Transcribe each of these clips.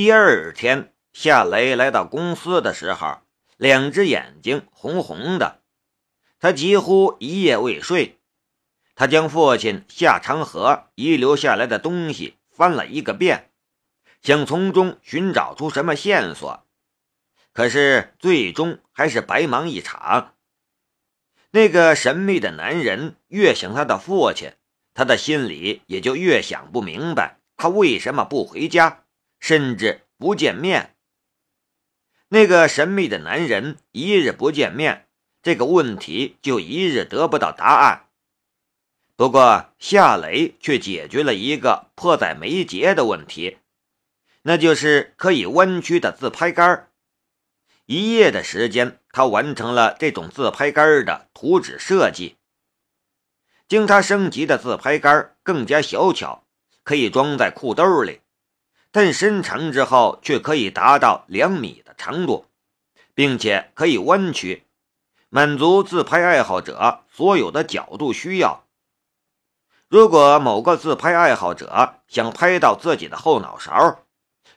第二天，夏雷来到公司的时候，两只眼睛红红的，他几乎一夜未睡。他将父亲夏长河遗留下来的东西翻了一个遍，想从中寻找出什么线索，可是最终还是白忙一场。那个神秘的男人越想他的父亲，他的心里也就越想不明白，他为什么不回家，甚至不见面。那个神秘的男人一日不见面，这个问题就一日得不到答案。不过夏雷却解决了一个迫在眉睫的问题，那就是可以弯曲的自拍杆。一夜的时间，他完成了这种自拍杆的图纸设计。经他升级的自拍杆更加小巧，可以装在裤兜里，但伸长之后却可以达到两米的长度，并且可以弯曲，满足自拍爱好者所有的角度需要。如果某个自拍爱好者想拍到自己的后脑勺，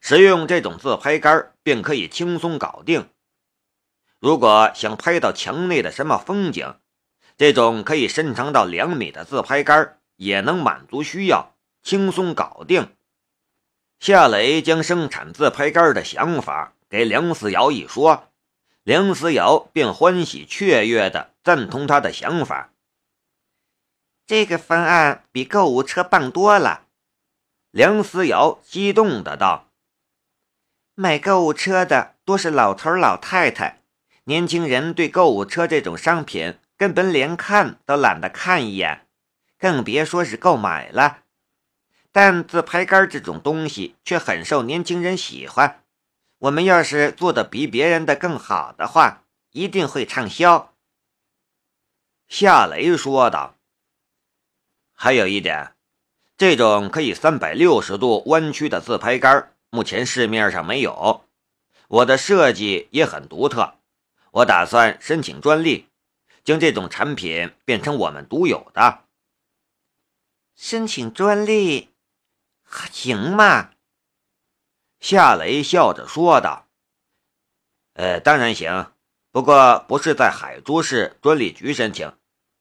使用这种自拍杆便可以轻松搞定。如果想拍到墙内的什么风景，这种可以伸长到两米的自拍杆也能满足需要，轻松搞定。夏雷将生产自拍杆的想法给梁思瑶一说，梁思瑶便欢喜雀跃地赞同他的想法。这个方案比购物车棒多了，梁思瑶激动的道：“买购物车的多是老头老太太。”年轻人对购物车这种商品根本连看都懒得看一眼，更别说是购买了。但自拍杆这种东西却很受年轻人喜欢。我们要是做的比别人的更好的话，一定会畅销。”夏雷说道。“还有一点，这种可以三百六十度弯曲的自拍杆，目前市面上没有。我的设计也很独特。”我打算申请专利，将这种产品变成我们独有的。申请专利，行吗？夏雷笑着说道：“呃，当然行，不过不是在海珠市专利局申请。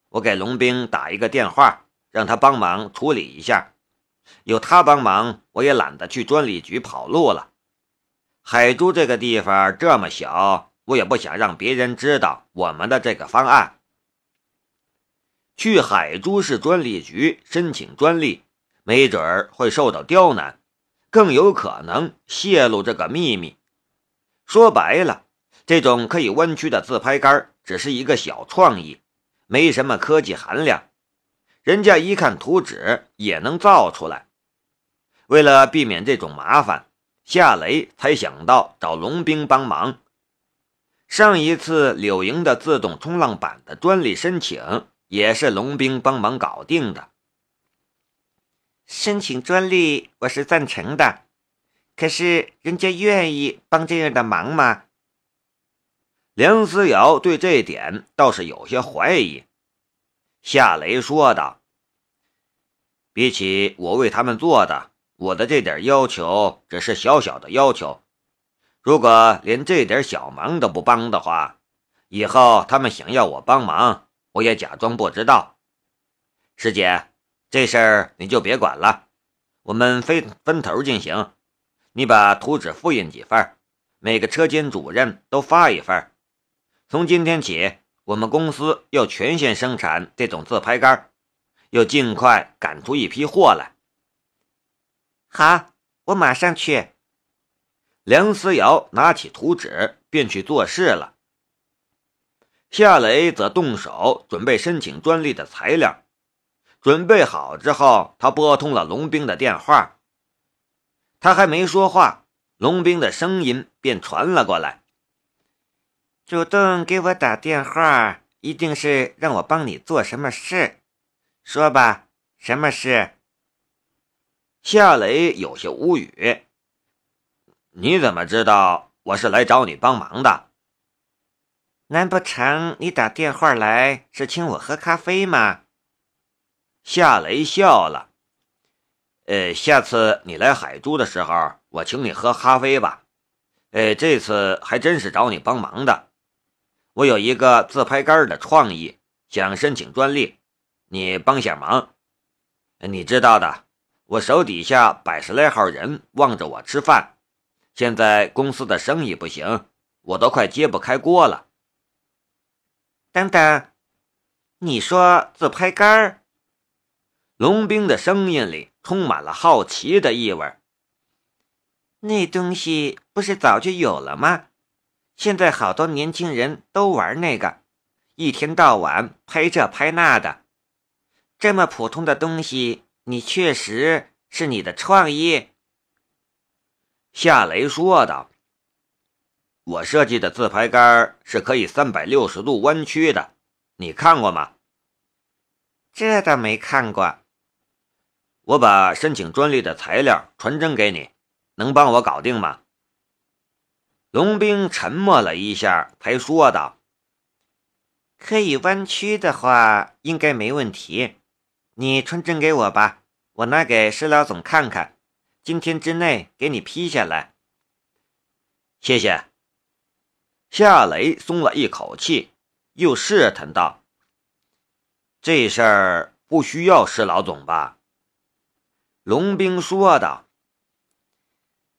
我给龙兵打一个电话，让他帮忙处理一下。有他帮忙，我也懒得去专利局跑路了。海珠这个地方这么小。”我也不想让别人知道我们的这个方案。去海珠市专利局申请专利，没准儿会受到刁难，更有可能泄露这个秘密。说白了，这种可以弯曲的自拍杆只是一个小创意，没什么科技含量。人家一看图纸也能造出来。为了避免这种麻烦，夏雷才想到找龙兵帮忙。上一次柳莹的自动冲浪板的专利申请也是龙兵帮忙搞定的。申请专利我是赞成的，可是人家愿意帮这样的忙吗？梁思瑶对这点倒是有些怀疑。夏雷说道：“比起我为他们做的，我的这点要求只是小小的要求。”如果连这点小忙都不帮的话，以后他们想要我帮忙，我也假装不知道。师姐，这事儿你就别管了，我们分分头进行。你把图纸复印几份，每个车间主任都发一份。从今天起，我们公司要全线生产这种自拍杆，要尽快赶出一批货来。好，我马上去。梁思瑶拿起图纸便去做事了，夏雷则动手准备申请专利的材料。准备好之后，他拨通了龙兵的电话。他还没说话，龙兵的声音便传了过来：“主动给我打电话，一定是让我帮你做什么事。说吧，什么事？”夏雷有些无语。你怎么知道我是来找你帮忙的？难不成你打电话来是请我喝咖啡吗？夏雷笑了。呃，下次你来海珠的时候，我请你喝咖啡吧。呃，这次还真是找你帮忙的。我有一个自拍杆的创意，想申请专利，你帮下忙。你知道的，我手底下百十来号人望着我吃饭，现在公司的生意不行，我都快揭不开锅了。等等，你说自拍杆？龙兵的声音里充满了好奇的意味。那东西不是早就有了吗？现在好多年轻人都玩那个，一天到晚拍这拍那的。这么普通的东西，你确实是你的创意？夏雷说道：“我设计的自拍杆是可以三百六十度弯曲的，你看过吗？”这倒没看过。我把申请专利的材料传真给你。能帮我搞定吗？龙兵沉默了一下，才说道：“可以弯曲的话，应该没问题。你传真给我吧，我拿给施老总看看，今天之内给你批下来。”谢谢。夏雷松了一口气，又试探道：“这事儿不需要施老总吧？”龙兵说道。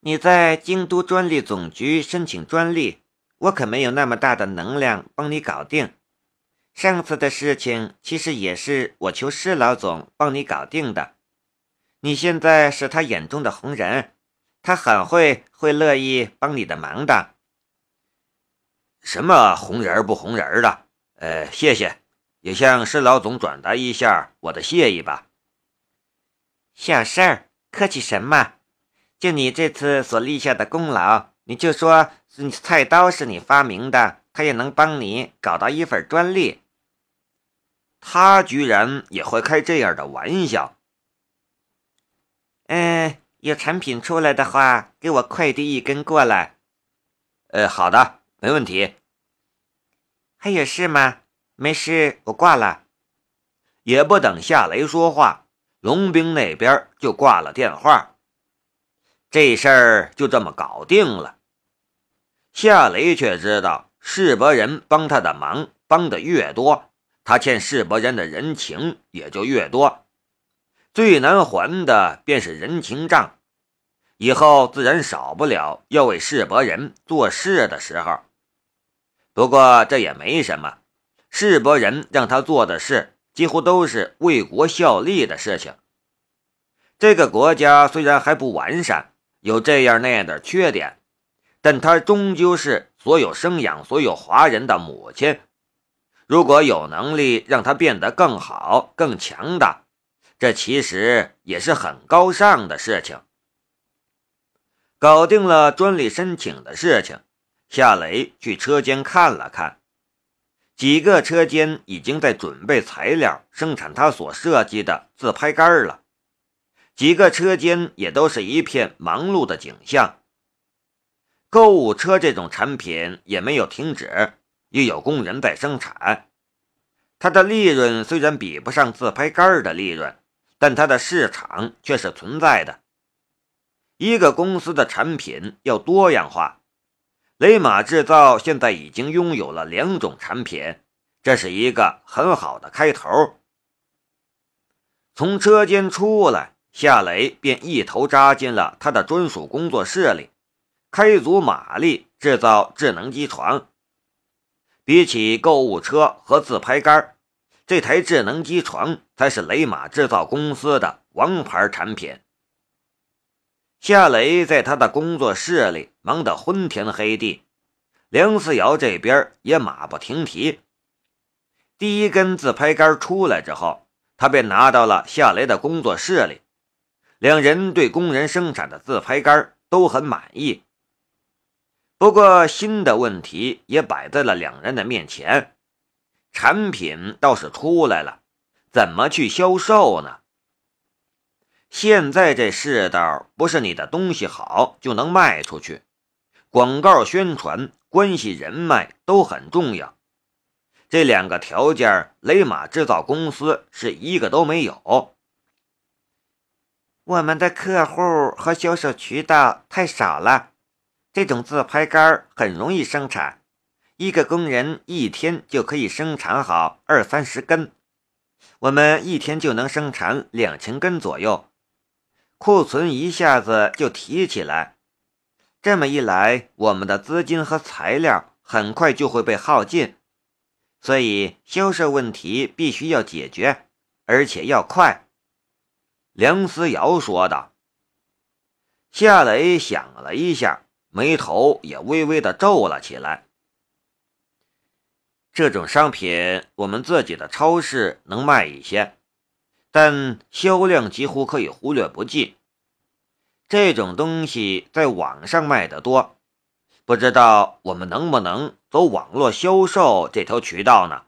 你在京都专利总局申请专利，我可没有那么大的能量帮你搞定。上次的事情其实也是我求施老总帮你搞定的。你现在是他眼中的红人，他很会会乐意帮你的忙的。什么红人不红人的？呃，谢谢，也向施老总转达一下我的谢意吧。小事儿，客气什么？就你这次所立下的功劳，你就说菜刀是你发明的，他也能帮你搞到一份专利。他居然也会开这样的玩笑。嗯，有产品出来的话，给我快递一根过来。呃，好的，没问题。还有事吗？没事，我挂了。也不等夏雷说话，龙兵那边就挂了电话。这事儿就这么搞定了。夏雷却知道，世伯人帮他的忙帮的越多，他欠世伯人的人情也就越多。最难还的便是人情账，以后自然少不了要为世伯人做事的时候。不过这也没什么，世伯人让他做的事，几乎都是为国效力的事情。这个国家虽然还不完善。有这样那样的缺点，但他终究是所有生养所有华人的母亲。如果有能力让他变得更好、更强大，这其实也是很高尚的事情。搞定了专利申请的事情，夏雷去车间看了看，几个车间已经在准备材料生产他所设计的自拍杆了。几个车间也都是一片忙碌的景象。购物车这种产品也没有停止，也有工人在生产。它的利润虽然比不上自拍杆的利润，但它的市场却是存在的。一个公司的产品要多样化，雷马制造现在已经拥有了两种产品，这是一个很好的开头。从车间出来。夏雷便一头扎进了他的专属工作室里，开足马力制造智能机床。比起购物车和自拍杆，这台智能机床才是雷马制造公司的王牌产品。夏雷在他的工作室里忙得昏天黑地，梁思瑶这边也马不停蹄。第一根自拍杆出来之后，他便拿到了夏雷的工作室里。两人对工人生产的自拍杆都很满意，不过新的问题也摆在了两人的面前。产品倒是出来了，怎么去销售呢？现在这世道，不是你的东西好就能卖出去，广告宣传、关系人脉都很重要。这两个条件，雷马制造公司是一个都没有。我们的客户和销售渠道太少了，这种自拍杆很容易生产，一个工人一天就可以生产好二三十根，我们一天就能生产两千根左右，库存一下子就提起来。这么一来，我们的资金和材料很快就会被耗尽，所以销售问题必须要解决，而且要快。梁思瑶说道。夏雷想了一下，眉头也微微的皱了起来。这种商品我们自己的超市能卖一些，但销量几乎可以忽略不计。这种东西在网上卖的多，不知道我们能不能走网络销售这条渠道呢？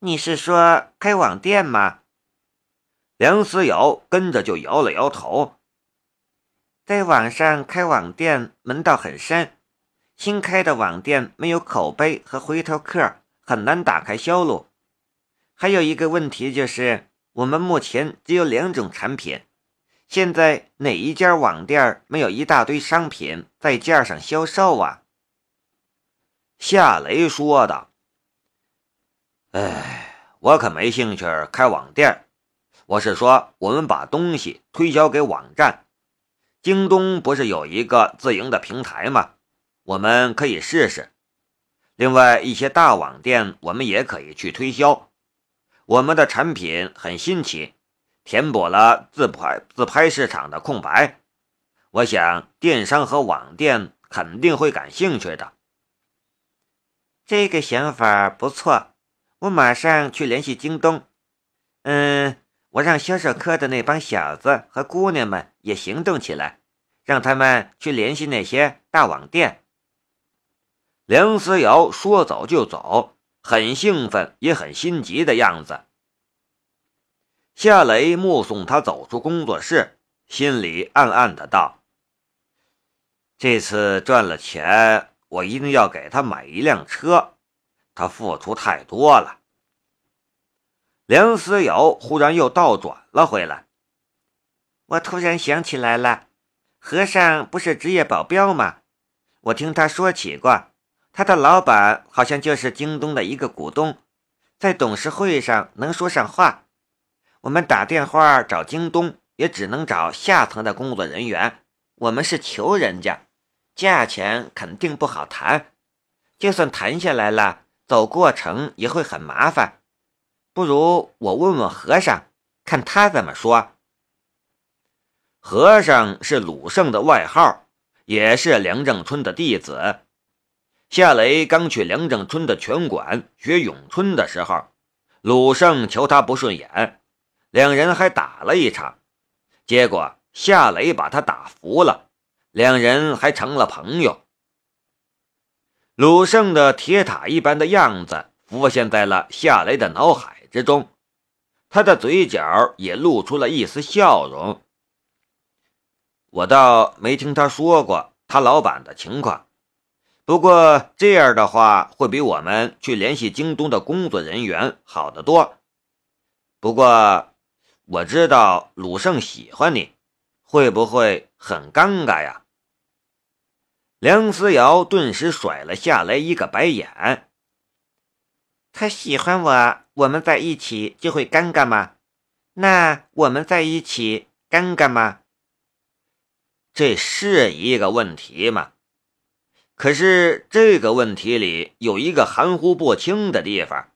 你是说开网店吗？梁思瑶跟着就摇了摇头，在网上开网店门道很深，新开的网店没有口碑和回头客，很难打开销路。还有一个问题就是，我们目前只有两种产品，现在哪一家网店没有一大堆商品在架上销售啊？夏雷说道：“哎，我可没兴趣开网店。”我是说，我们把东西推销给网站，京东不是有一个自营的平台吗？我们可以试试。另外一些大网店，我们也可以去推销。我们的产品很新奇，填补了自拍自拍市场的空白。我想电商和网店肯定会感兴趣的。这个想法不错，我马上去联系京东。嗯。我让销售科的那帮小子和姑娘们也行动起来，让他们去联系那些大网店。梁思瑶说走就走，很兴奋也很心急的样子。夏雷目送他走出工作室，心里暗暗的道：“这次赚了钱，我一定要给他买一辆车。他付出太多了。”梁思瑶忽然又倒转了回来。我突然想起来了，和尚不是职业保镖吗？我听他说起过，他的老板好像就是京东的一个股东，在董事会上能说上话。我们打电话找京东，也只能找下层的工作人员。我们是求人家，价钱肯定不好谈。就算谈下来了，走过程也会很麻烦。不如我问问和尚，看他怎么说。和尚是鲁胜的外号，也是梁正春的弟子。夏雷刚去梁正春的拳馆学咏春的时候，鲁胜瞧他不顺眼，两人还打了一场。结果夏雷把他打服了，两人还成了朋友。鲁胜的铁塔一般的样子浮现在了夏雷的脑海。之中，他的嘴角也露出了一丝笑容。我倒没听他说过他老板的情况，不过这样的话会比我们去联系京东的工作人员好得多。不过我知道鲁胜喜欢你，会不会很尴尬呀？梁思瑶顿时甩了下来一个白眼。他喜欢我，我们在一起就会尴尬吗？那我们在一起尴尬吗？这是一个问题吗？可是这个问题里有一个含糊不清的地方，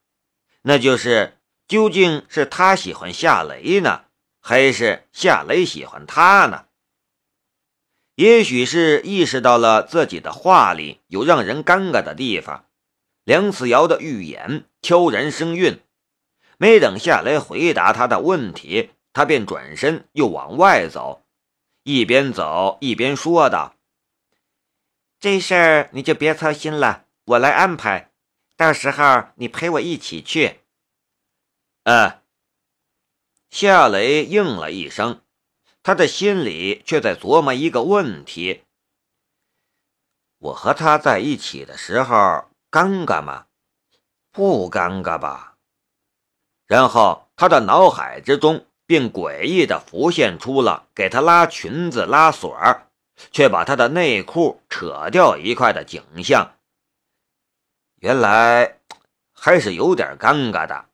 那就是究竟是他喜欢夏雷呢，还是夏雷喜欢他呢？也许是意识到了自己的话里有让人尴尬的地方。梁子瑶的预言悄然生韵，没等夏雷回答他的问题，他便转身又往外走，一边走一边说道：“这事儿你就别操心了，我来安排。到时候你陪我一起去。”嗯。夏雷应了一声，他的心里却在琢磨一个问题：我和他在一起的时候。尴尬吗？不尴尬吧。然后他的脑海之中便诡异地浮现出了给他拉裙子、拉锁却把他的内裤扯掉一块的景象。原来还是有点尴尬的。